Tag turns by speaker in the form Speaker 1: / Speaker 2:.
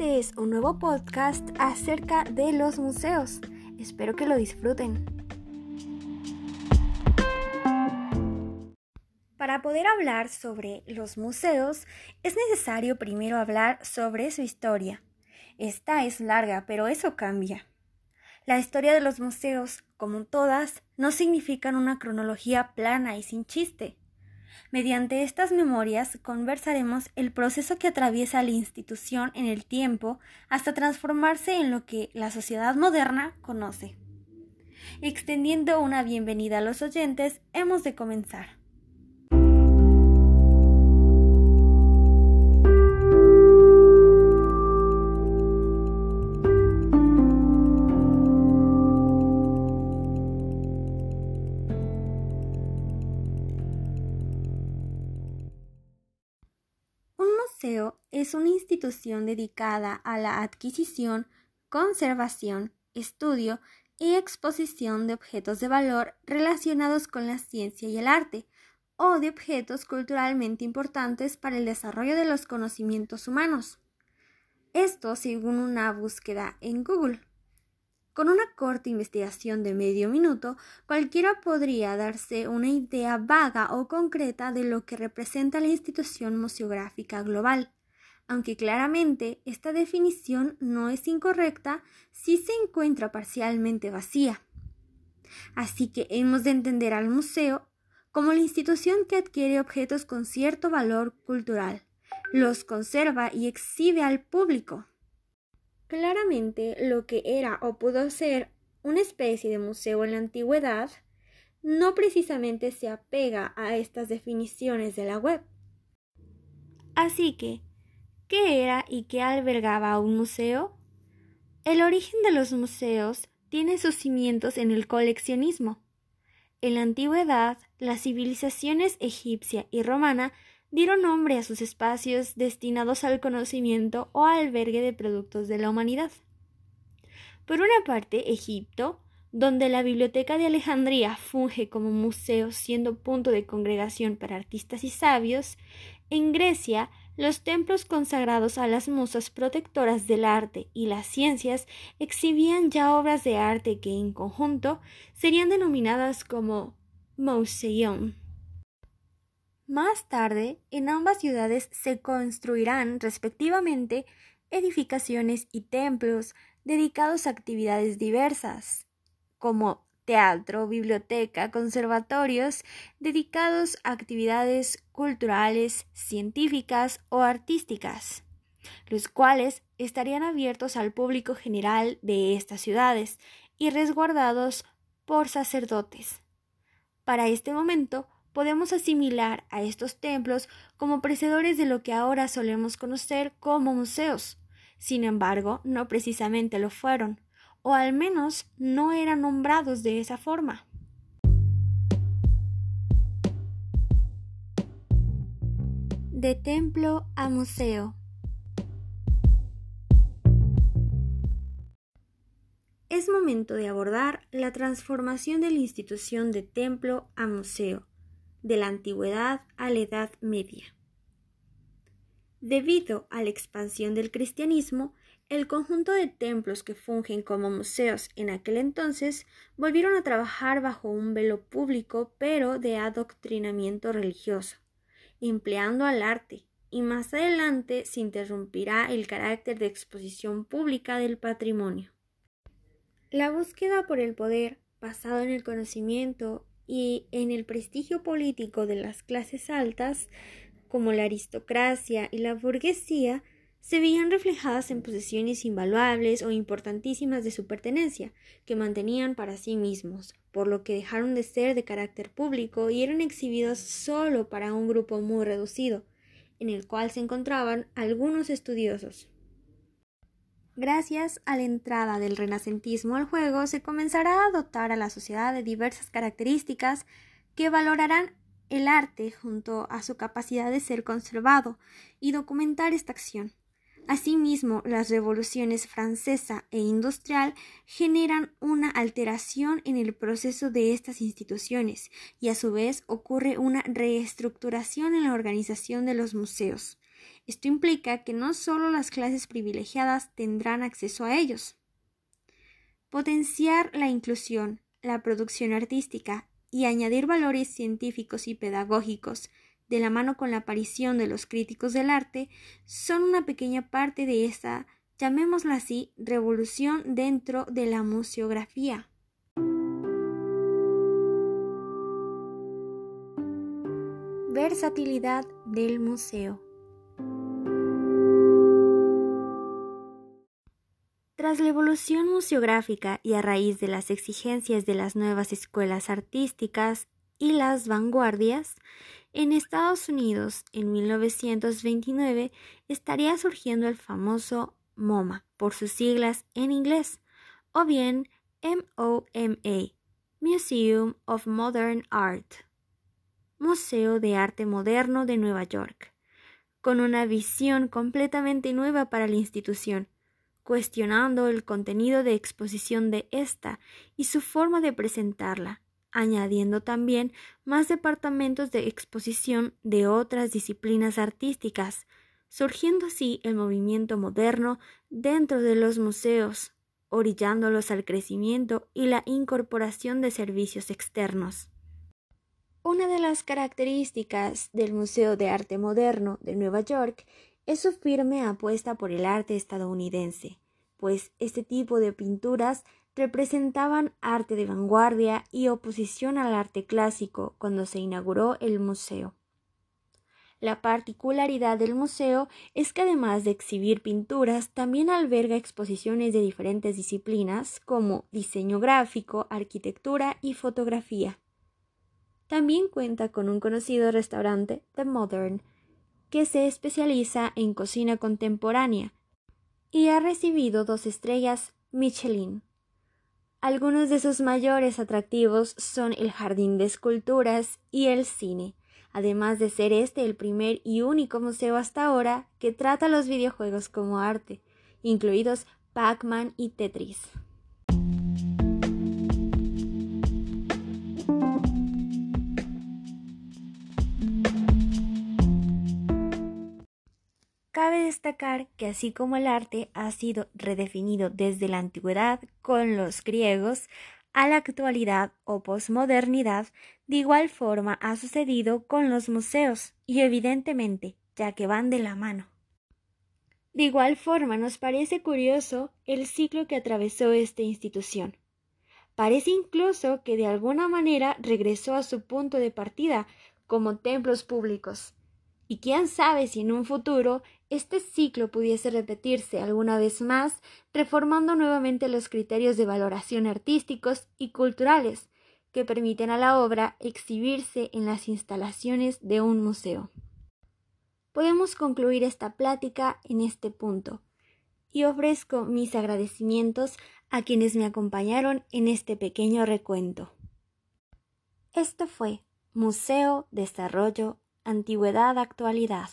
Speaker 1: Este es un nuevo podcast acerca de los museos. Espero que lo disfruten. Para poder hablar sobre los museos es necesario primero hablar sobre su historia. Esta es larga, pero eso cambia. La historia de los museos, como todas, no significan una cronología plana y sin chiste. Mediante estas memorias conversaremos el proceso que atraviesa la institución en el tiempo hasta transformarse en lo que la sociedad moderna conoce. Extendiendo una bienvenida a los oyentes, hemos de comenzar. Es una institución dedicada a la adquisición, conservación, estudio y exposición de objetos de valor relacionados con la ciencia y el arte, o de objetos culturalmente importantes para el desarrollo de los conocimientos humanos. Esto según una búsqueda en Google. Con una corta investigación de medio minuto, cualquiera podría darse una idea vaga o concreta de lo que representa la institución museográfica global, aunque claramente esta definición no es incorrecta si se encuentra parcialmente vacía. Así que hemos de entender al museo como la institución que adquiere objetos con cierto valor cultural, los conserva y exhibe al público. Claramente lo que era o pudo ser una especie de museo en la antigüedad no precisamente se apega a estas definiciones de la web. Así que, ¿qué era y qué albergaba un museo? El origen de los museos tiene sus cimientos en el coleccionismo. En la antigüedad, las civilizaciones egipcia y romana dieron nombre a sus espacios destinados al conocimiento o albergue de productos de la humanidad. Por una parte, Egipto, donde la Biblioteca de Alejandría funge como museo siendo punto de congregación para artistas y sabios, en Grecia los templos consagrados a las musas protectoras del arte y las ciencias exhibían ya obras de arte que en conjunto serían denominadas como Museion. Más tarde, en ambas ciudades se construirán respectivamente edificaciones y templos dedicados a actividades diversas, como teatro, biblioteca, conservatorios dedicados a actividades culturales, científicas o artísticas, los cuales estarían abiertos al público general de estas ciudades y resguardados por sacerdotes. Para este momento, podemos asimilar a estos templos como precedores de lo que ahora solemos conocer como museos. Sin embargo, no precisamente lo fueron, o al menos no eran nombrados de esa forma. De templo a museo. Es momento de abordar la transformación de la institución de templo a museo de la antigüedad a la Edad Media. Debido a la expansión del cristianismo, el conjunto de templos que fungen como museos en aquel entonces volvieron a trabajar bajo un velo público pero de adoctrinamiento religioso, empleando al arte, y más adelante se interrumpirá el carácter de exposición pública del patrimonio. La búsqueda por el poder, basado en el conocimiento y en el prestigio político de las clases altas, como la aristocracia y la burguesía, se veían reflejadas en posesiones invaluables o importantísimas de su pertenencia, que mantenían para sí mismos, por lo que dejaron de ser de carácter público y eran exhibidos solo para un grupo muy reducido, en el cual se encontraban algunos estudiosos. Gracias a la entrada del renacentismo al juego, se comenzará a dotar a la sociedad de diversas características que valorarán el arte junto a su capacidad de ser conservado y documentar esta acción. Asimismo, las revoluciones francesa e industrial generan una alteración en el proceso de estas instituciones y a su vez ocurre una reestructuración en la organización de los museos Esto implica que no solo las clases privilegiadas tendrán acceso a ellos. Potenciar la inclusión, la producción artística y añadir valores científicos y pedagógicos de la mano con la aparición de los críticos del arte son una pequeña parte de esta, llamémosla así, revolución dentro de la museografía. Versatilidad del museo. Tras la evolución museográfica y a raíz de las exigencias de las nuevas escuelas artísticas y las vanguardias, en Estados Unidos en 1929 estaría surgiendo el famoso MoMA, por sus siglas en inglés, o bien MOMA, Museum of Modern Art, Museo de Arte Moderno de Nueva York, con una visión completamente nueva para la institución cuestionando el contenido de exposición de esta y su forma de presentarla, añadiendo también más departamentos de exposición de otras disciplinas artísticas, surgiendo así el movimiento moderno dentro de los museos, orillándolos al crecimiento y la incorporación de servicios externos. Una de las características del Museo de Arte Moderno de Nueva York es su firme apuesta por el arte estadounidense, pues este tipo de pinturas representaban arte de vanguardia y oposición al arte clásico cuando se inauguró el museo. La particularidad del museo es que además de exhibir pinturas, también alberga exposiciones de diferentes disciplinas como diseño gráfico, arquitectura y fotografía. También cuenta con un conocido restaurante, The Modern, que se especializa en cocina contemporánea y ha recibido dos estrellas Michelin. Algunos de sus mayores atractivos son el jardín de esculturas y el cine, además de ser este el primer y único museo hasta ahora que trata los videojuegos como arte, incluidos Pac-Man y Tetris. Cabe destacar que así como el arte ha sido redefinido desde la antigüedad con los griegos a la actualidad o posmodernidad, de igual forma ha sucedido con los museos y evidentemente, ya que van de la mano. De igual forma nos parece curioso el ciclo que atravesó esta institución. Parece incluso que de alguna manera regresó a su punto de partida como templos públicos. Y quién sabe si en un futuro este ciclo pudiese repetirse alguna vez más, reformando nuevamente los criterios de valoración artísticos y culturales que permiten a la obra exhibirse en las instalaciones de un museo. Podemos concluir esta plática en este punto y ofrezco mis agradecimientos a quienes me acompañaron en este pequeño recuento. Esto fue Museo Desarrollo Antigüedad Actualidad.